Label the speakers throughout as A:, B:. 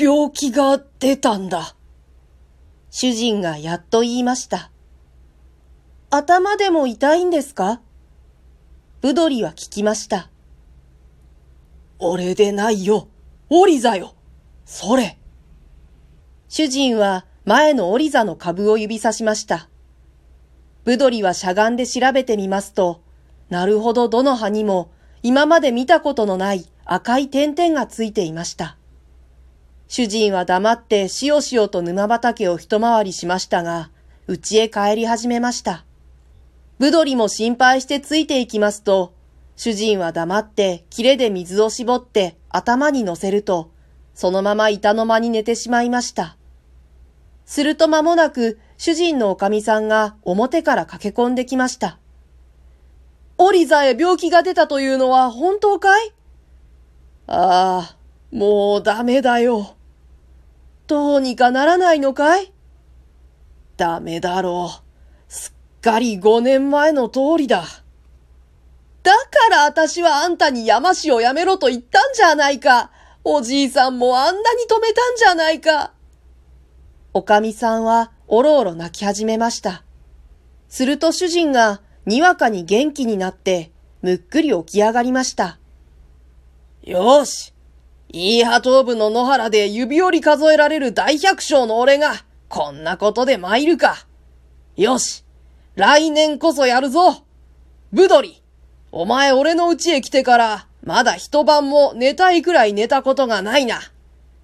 A: 病気が出たんだ。主人がやっと言いました。頭でも痛いんですか？ブドリは聞きました。
B: 俺でないよ。オリザよ。それ。
A: 主人は前のオリザの株を指さしました。ブドリはしゃがんで調べてみますと、なるほどどの葉にも今まで見たことのない赤い点々がついていました。主人は黙ってしおしおと沼畑を一回りしましたが、家へ帰り始めました。ブドリも心配してついていきますと、主人は黙って切れで水を絞って頭に乗せると、そのまま板の間に寝てしまいました。すると間もなく主人のおかみさんが表から駆け込んできました。オリザへ病気が出たというのは本当かい？
B: ああ、もうダメだよ。
A: どうにかならないのかい？
B: ダメだろう。すっかり五年前の通りだ。
A: だから私はあんたに山師をやめろと言ったんじゃないか。おじいさんもあんなに止めたんじゃないか。おかみさんはおろおろ泣き始めました。すると主人がにわかに元気になってむっくり起き上がりました。
B: よし。いい波頭部の野原で指折り数えられる大百姓の俺がこんなことで参るか。よし。来年こそやるぞ。ブドリ。お前俺の家へ来てから、まだ一晩も寝たいくらい寝たことがないな。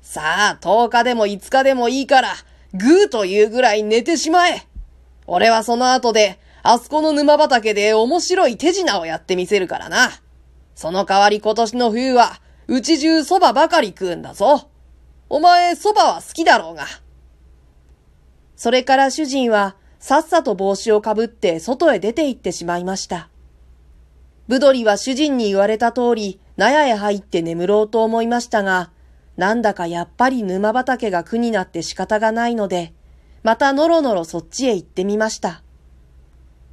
B: さあ、10日でも5日でもいいから、ぐーというぐらい寝てしまえ。俺はその後で、あそこの沼畑で面白い手品をやってみせるからな。その代わり今年の冬は、うち中蕎麦ばかり食うんだぞ。お前蕎麦は好きだろうが。
A: それから主人は、さっさと帽子をかぶって外へ出て行ってしまいました。ブドリは主人に言われた通り、納屋へ入って眠ろうと思いましたが、なんだかやっぱり沼畑が苦になって仕方がないので、またのろのろそっちへ行ってみました。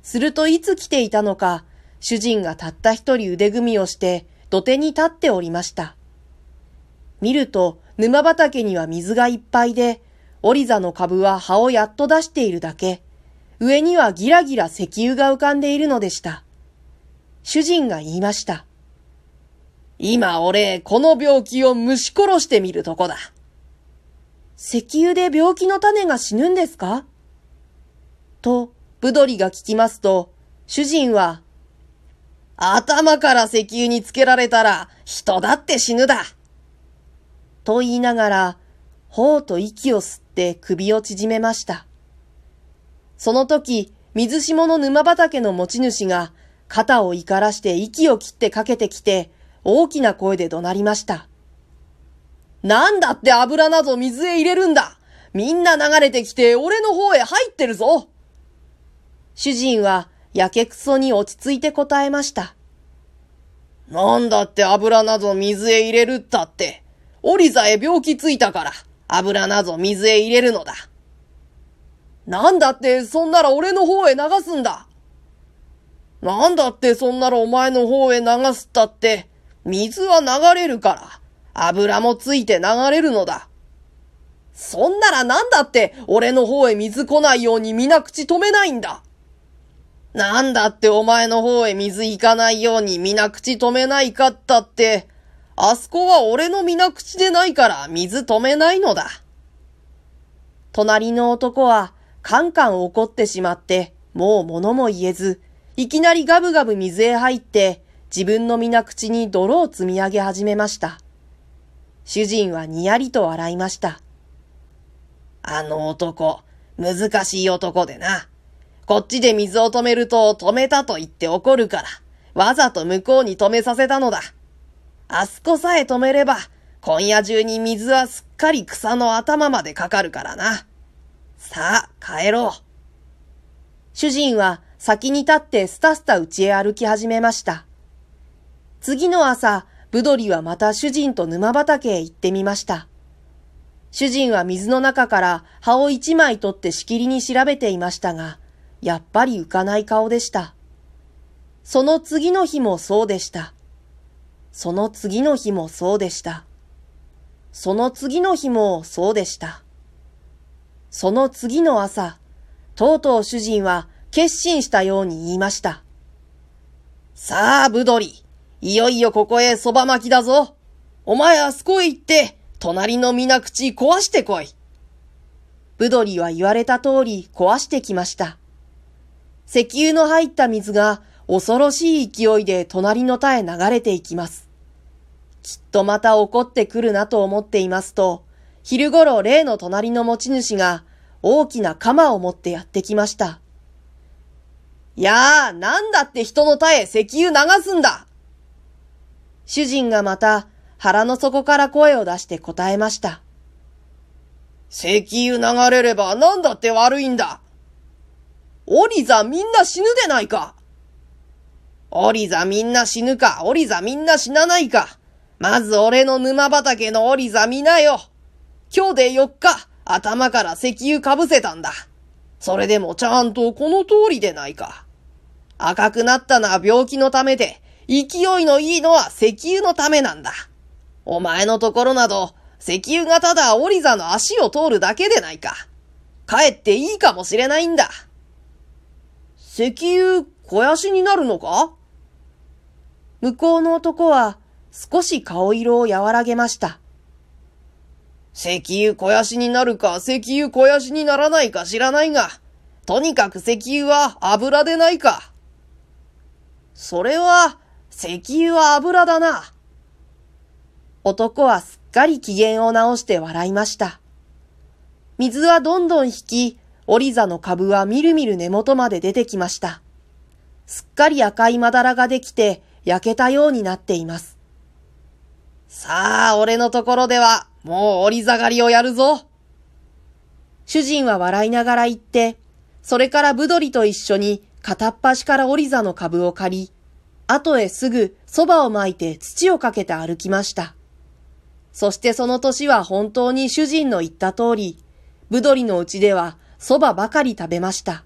A: するといつ来ていたのか、主人がたった一人腕組みをして土手に立っておりました。見ると沼畑には水がいっぱいで、オリザの株は葉をやっと出しているだけ、上にはギラギラ石油が浮かんでいるのでした。主人が言いました。
B: 今俺、この病気を蒸し殺してみるとこだ。
A: 石油で病気の種が死ぬんですか？と、ブドリが聞きますと、主人は、
B: 頭から石油につけられたら人だって死ぬだ。
A: と言いながら、ほうと息を吸って首を縮めました。その時、水下の沼畑の持ち主が肩を怒らして息を切ってかけてきて、大きな声で怒鳴りました。
B: なんだって油など水へ入れるんだみんな流れてきて俺の方へ入ってるぞ
A: 主人はやけくそに落ち着いて答えました。
B: なんだって油など水へ入れるったって、オリザへ病気ついたから油など水へ入れるのだ。なんだってそんなら俺の方へ流すんだ。なんだってそんならお前の方へ流すったって、水は流れるから、油もついて流れるのだ。そんならなんだって俺の方へ水来ないように皆口止めないんだ。なんだってお前の方へ水行かないように皆口止めないかったって、あそこは俺の皆口でないから水止めないのだ。
A: 隣の男はカンカン怒ってしまって、もう物も言えず、いきなりガブガブ水へ入って、自分の皆口に泥を積み上げ始めました。主人はにやりと笑いました。
B: あの男、難しい男でな。こっちで水を止めると止めたと言って怒るから、わざと向こうに止めさせたのだ。あそこさえ止めれば、今夜中に水はすっかり草の頭までかかるからな。さあ、帰ろう。
A: 主人は先に立ってスタスタ家へ歩き始めました。次の朝、ブドリはまた主人と沼畑へ行ってみました。主人は水の中から葉を一枚取ってしきりに調べていましたが、やっぱり浮かない顔でした。その次の日もそうでした。その次の日もそうでした。その次の日もそうでした。その次の朝、とうとう主人は決心したように言いました。
B: さあ、ぶどり、いよいよここへそば巻きだぞ。お前あそこへ行って、隣の水口壊してこい。
A: ぶどりは言われた通り壊してきました。石油の入った水が恐ろしい勢いで隣の田へ流れていきます。きっとまた怒ってくるなと思っていますと、昼頃例の隣の持ち主が大きな鎌を持ってやってきました。
B: いやあ、なんだって人の田へ石油流すんだ
A: 主人がまた腹の底から声を出して答えました。
B: 石油流れればなんだって悪いんだ。オリザみんな死ぬでないか。オリザみんな死ぬか、オリザみんな死なないか。まず俺の沼畑のオリザ見なよ。今日で4日、頭から石油かぶせたんだ。それでもちゃんとこの通りでないか。赤くなったのは病気のためで、勢いのいいのは石油のためなんだ。お前のところなど、石油がただオリザの足を通るだけでないか。帰っていいかもしれないんだ。
A: 石油、肥やしになるのか？向こうの男は少し顔色を和らげました。
B: 石油肥やしになるか石油肥やしにならないか知らないが、とにかく石油は油でないか。
A: それは、石油は油だな。男はすっかり機嫌を直して笑いました。水はどんどん引き、オリザの株はみるみる根元まで出てきました。すっかり赤いまだらができて焼けたようになっています。
B: さあ、俺のところでは、もう折り下がりをやるぞ。
A: 主人は笑いながら言って、それからブドリと一緒に片っ端からオリザの株を借り、後へすぐ蕎麦を巻いて土をかけて歩きました。そしてその年は本当に主人の言った通り、ブドリのうちでは蕎麦ばかり食べました。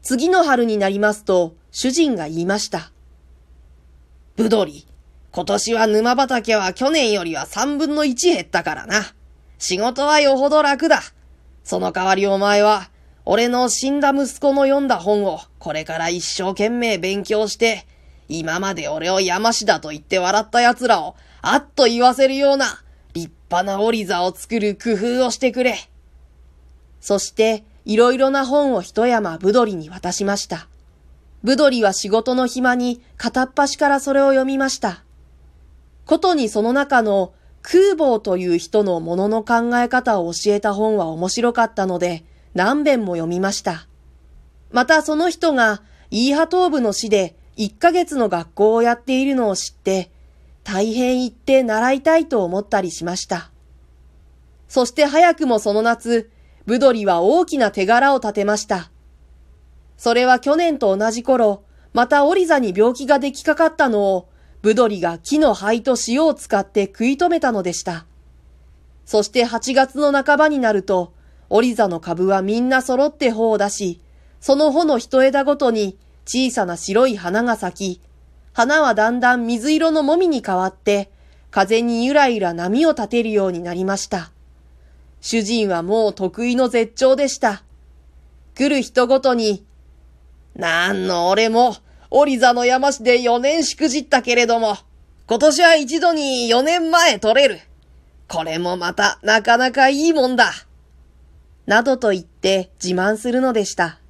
A: 次の春になりますと、主人が言いました。
B: ブドリ、今年は沼畑は去年よりは三分の一減ったからな。仕事はよほど楽だ。その代わりお前は、俺の死んだ息子の読んだ本をこれから一生懸命勉強して、今まで俺を山師だと言って笑った奴らをあっと言わせるような立派な折り座を作る工夫をしてくれ。
A: そして、いろいろな本を一山ぶどりに渡しました。ぶどりは仕事の暇に片っ端からそれを読みました。ことにその中の空母という人のものの考え方を教えた本は面白かったので何遍も読みました。またその人がイーハ東部の市で1ヶ月の学校をやっているのを知って大変行って習いたいと思ったりしました。そして早くもその夏、ブドリは大きな手柄を立てました。それは去年と同じ頃、またオリザに病気が出来かかったのをブドリが木の灰と塩を使って食い止めたのでした。そして8月の半ばになると、オリザの株はみんな揃って穂を出し、その穂の一枝ごとに小さな白い花が咲き、花はだんだん水色のもみに変わって、風にゆらゆら波を立てるようになりました。主人はもう得意の絶頂でした。来る人ごとに、
B: なんの俺も、オリザの山市で4年しくじったけれども、今年は一度に4年前取れる。これもまたなかなかいいもんだ。
A: などと言って自慢するのでした。